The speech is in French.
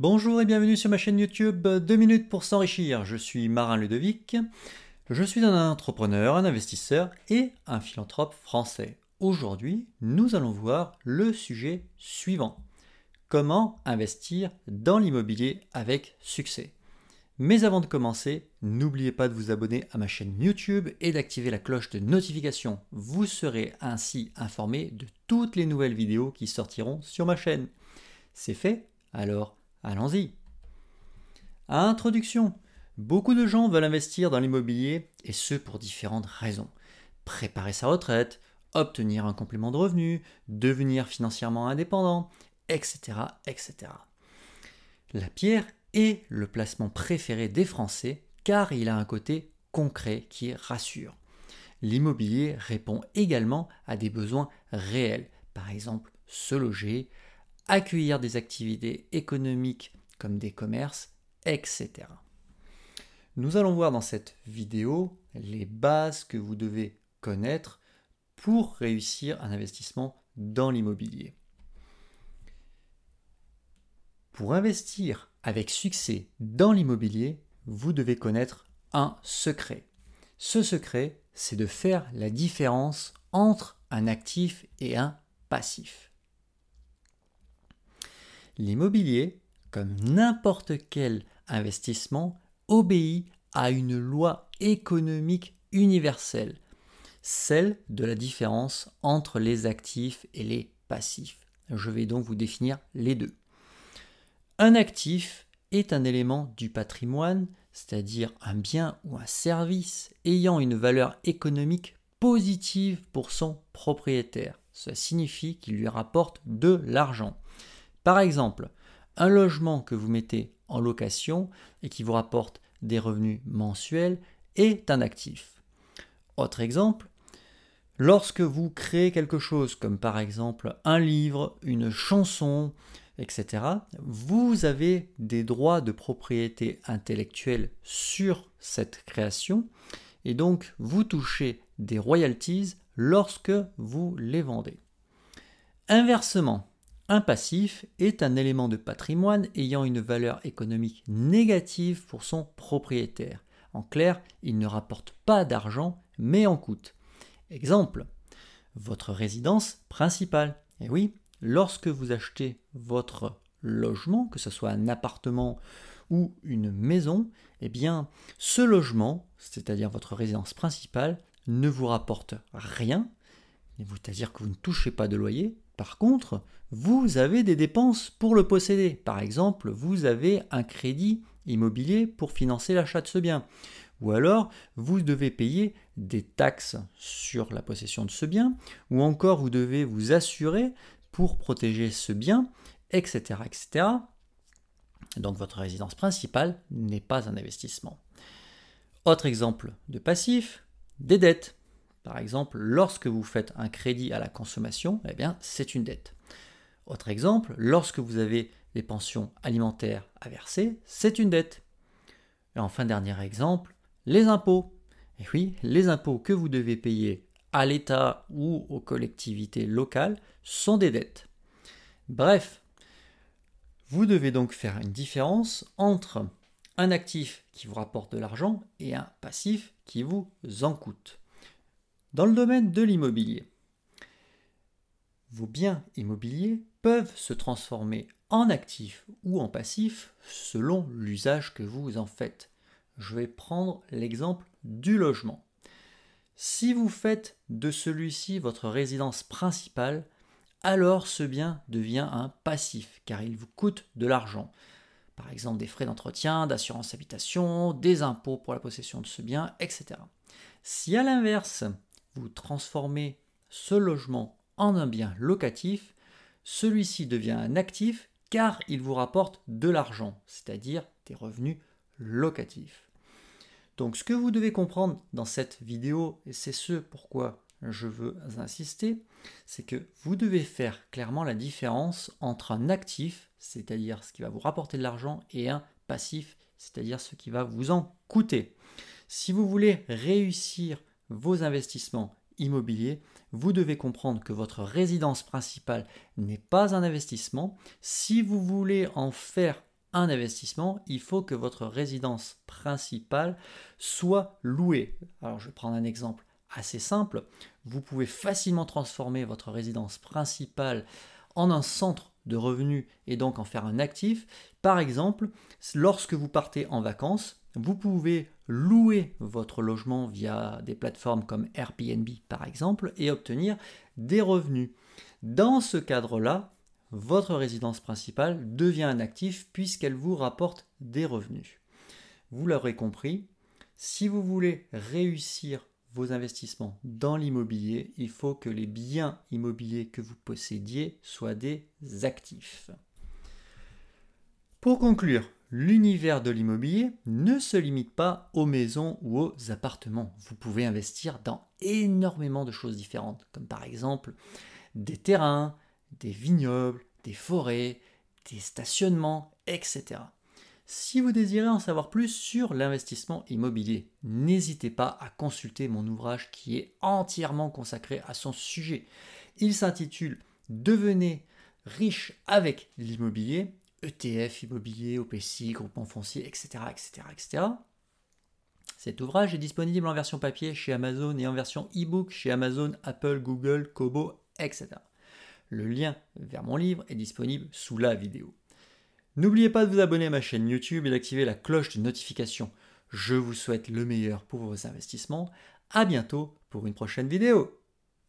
Bonjour et bienvenue sur ma chaîne YouTube 2 minutes pour s'enrichir. Je suis Marin Ludovic. Je suis un entrepreneur, un investisseur et un philanthrope français. Aujourd'hui, nous allons voir le sujet suivant. Comment investir dans l'immobilier avec succès? Mais avant de commencer, n'oubliez pas de vous abonner à ma chaîne YouTube et d'activer la cloche de notification. Vous serez ainsi informé de toutes les nouvelles vidéos qui sortiront sur ma chaîne. C'est fait Alors Allons-y. Introduction. Beaucoup de gens veulent investir dans l'immobilier et ce pour différentes raisons. Préparer sa retraite, obtenir un complément de revenu, devenir financièrement indépendant, etc., etc. La pierre est le placement préféré des Français car il a un côté concret qui rassure. L'immobilier répond également à des besoins réels, par exemple se loger, accueillir des activités économiques comme des commerces, etc. Nous allons voir dans cette vidéo les bases que vous devez connaître pour réussir un investissement dans l'immobilier. Pour investir avec succès dans l'immobilier, vous devez connaître un secret. Ce secret, c'est de faire la différence entre un actif et un passif. L'immobilier, comme n'importe quel investissement, obéit à une loi économique universelle, celle de la différence entre les actifs et les passifs. Je vais donc vous définir les deux. Un actif est un élément du patrimoine, c'est-à-dire un bien ou un service ayant une valeur économique positive pour son propriétaire. Cela signifie qu'il lui rapporte de l'argent. Par exemple, un logement que vous mettez en location et qui vous rapporte des revenus mensuels est un actif. Autre exemple, lorsque vous créez quelque chose comme par exemple un livre, une chanson, etc., vous avez des droits de propriété intellectuelle sur cette création et donc vous touchez des royalties lorsque vous les vendez. Inversement, un passif est un élément de patrimoine ayant une valeur économique négative pour son propriétaire. En clair, il ne rapporte pas d'argent, mais en coûte. Exemple, votre résidence principale. Et oui, lorsque vous achetez votre logement, que ce soit un appartement ou une maison, eh bien, ce logement, c'est-à-dire votre résidence principale, ne vous rapporte rien, c'est-à-dire que vous ne touchez pas de loyer, par contre, vous avez des dépenses pour le posséder. Par exemple, vous avez un crédit immobilier pour financer l'achat de ce bien. Ou alors, vous devez payer des taxes sur la possession de ce bien. Ou encore, vous devez vous assurer pour protéger ce bien, etc. etc. Donc votre résidence principale n'est pas un investissement. Autre exemple de passif, des dettes. Par exemple, lorsque vous faites un crédit à la consommation, eh bien, c'est une dette. Autre exemple, lorsque vous avez des pensions alimentaires à verser, c'est une dette. Et enfin, dernier exemple, les impôts. Et oui, les impôts que vous devez payer à l'État ou aux collectivités locales sont des dettes. Bref, vous devez donc faire une différence entre un actif qui vous rapporte de l'argent et un passif qui vous en coûte. Dans le domaine de l'immobilier, vos biens immobiliers peuvent se transformer en actifs ou en passifs selon l'usage que vous en faites. Je vais prendre l'exemple du logement. Si vous faites de celui-ci votre résidence principale, alors ce bien devient un passif car il vous coûte de l'argent. Par exemple des frais d'entretien, d'assurance habitation, des impôts pour la possession de ce bien, etc. Si à l'inverse, vous transformez ce logement en un bien locatif, celui-ci devient un actif car il vous rapporte de l'argent, c'est-à-dire des revenus locatifs. Donc ce que vous devez comprendre dans cette vidéo, et c'est ce pourquoi je veux insister, c'est que vous devez faire clairement la différence entre un actif, c'est-à-dire ce qui va vous rapporter de l'argent, et un passif, c'est-à-dire ce qui va vous en coûter. Si vous voulez réussir vos investissements immobiliers, vous devez comprendre que votre résidence principale n'est pas un investissement. Si vous voulez en faire un investissement, il faut que votre résidence principale soit louée. Alors je vais prendre un exemple assez simple. Vous pouvez facilement transformer votre résidence principale en un centre de revenus et donc en faire un actif. Par exemple, lorsque vous partez en vacances, vous pouvez louer votre logement via des plateformes comme Airbnb par exemple et obtenir des revenus. Dans ce cadre-là, votre résidence principale devient un actif puisqu'elle vous rapporte des revenus. Vous l'aurez compris, si vous voulez réussir vos investissements dans l'immobilier, il faut que les biens immobiliers que vous possédiez soient des actifs. Pour conclure, l'univers de l'immobilier ne se limite pas aux maisons ou aux appartements. Vous pouvez investir dans énormément de choses différentes, comme par exemple des terrains, des vignobles, des forêts, des stationnements, etc. Si vous désirez en savoir plus sur l'investissement immobilier, n'hésitez pas à consulter mon ouvrage qui est entièrement consacré à son sujet. Il s'intitule Devenez riche avec l'immobilier, ETF immobilier, OPC, groupement foncier, etc., etc., etc. Cet ouvrage est disponible en version papier chez Amazon et en version e-book chez Amazon, Apple, Google, Kobo, etc. Le lien vers mon livre est disponible sous la vidéo. N'oubliez pas de vous abonner à ma chaîne YouTube et d'activer la cloche de notification. Je vous souhaite le meilleur pour vos investissements. A bientôt pour une prochaine vidéo.